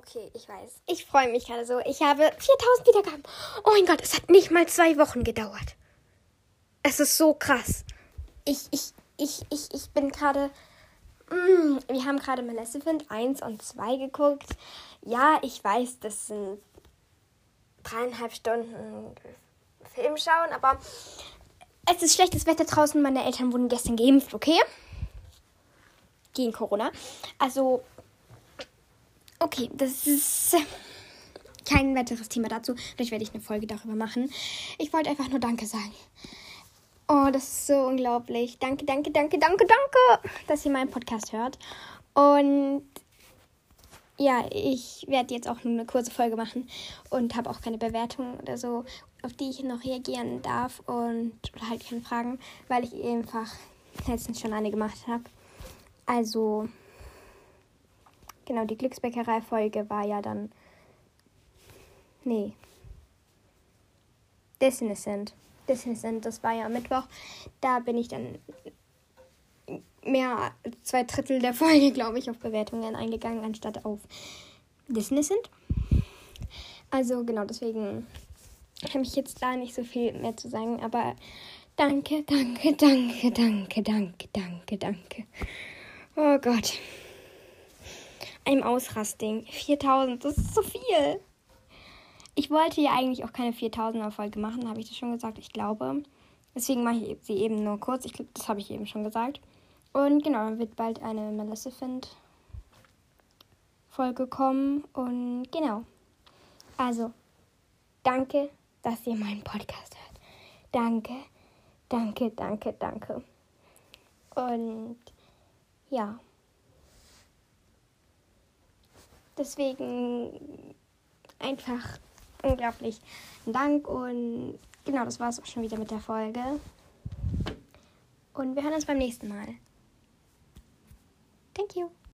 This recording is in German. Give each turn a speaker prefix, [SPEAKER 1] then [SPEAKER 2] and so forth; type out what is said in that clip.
[SPEAKER 1] Okay, ich weiß. Ich freue mich gerade so. Ich habe 4000 Wiedergaben. Oh mein Gott, es hat nicht mal zwei Wochen gedauert. Es ist so krass. Ich, ich, ich, ich, ich bin gerade. Mm, wir haben gerade Maleficent 1 und 2 geguckt. Ja, ich weiß, das sind dreieinhalb Stunden Film schauen, aber es ist schlechtes Wetter draußen. Meine Eltern wurden gestern geimpft, okay? Gegen Corona. Also, okay, das ist kein weiteres Thema dazu. Vielleicht werde ich eine Folge darüber machen. Ich wollte einfach nur Danke sagen. Oh, das ist so unglaublich. Danke, danke, danke, danke, danke, dass ihr meinen Podcast hört. Und ja, ich werde jetzt auch nur eine kurze Folge machen und habe auch keine Bewertung oder so, auf die ich noch reagieren darf und oder halt keine Fragen, weil ich einfach letztens schon eine gemacht habe. Also, genau, die Glücksbäckerei-Folge war ja dann. Nee. Desinnocent. Desinnocent, das war ja Mittwoch. Da bin ich dann mehr zwei Drittel der Folge, glaube ich, auf Bewertungen eingegangen, anstatt auf sind. Also genau, deswegen habe ich jetzt da nicht so viel mehr zu sagen, aber danke, danke, danke, danke, danke, danke, danke. Oh Gott. Ein Ausrasting. 4000, das ist so viel. Ich wollte ja eigentlich auch keine 4000er Folge machen, habe ich das schon gesagt, ich glaube. Deswegen mache ich sie eben nur kurz. Ich glaube, das habe ich eben schon gesagt. Und genau, dann wird bald eine Maleficent Folge kommen. Und genau. Also, danke, dass ihr meinen Podcast hört. Danke, danke, danke, danke. Und ja. Deswegen einfach unglaublich Dank und genau, das war es auch schon wieder mit der Folge. Und wir hören uns beim nächsten Mal. Thank you.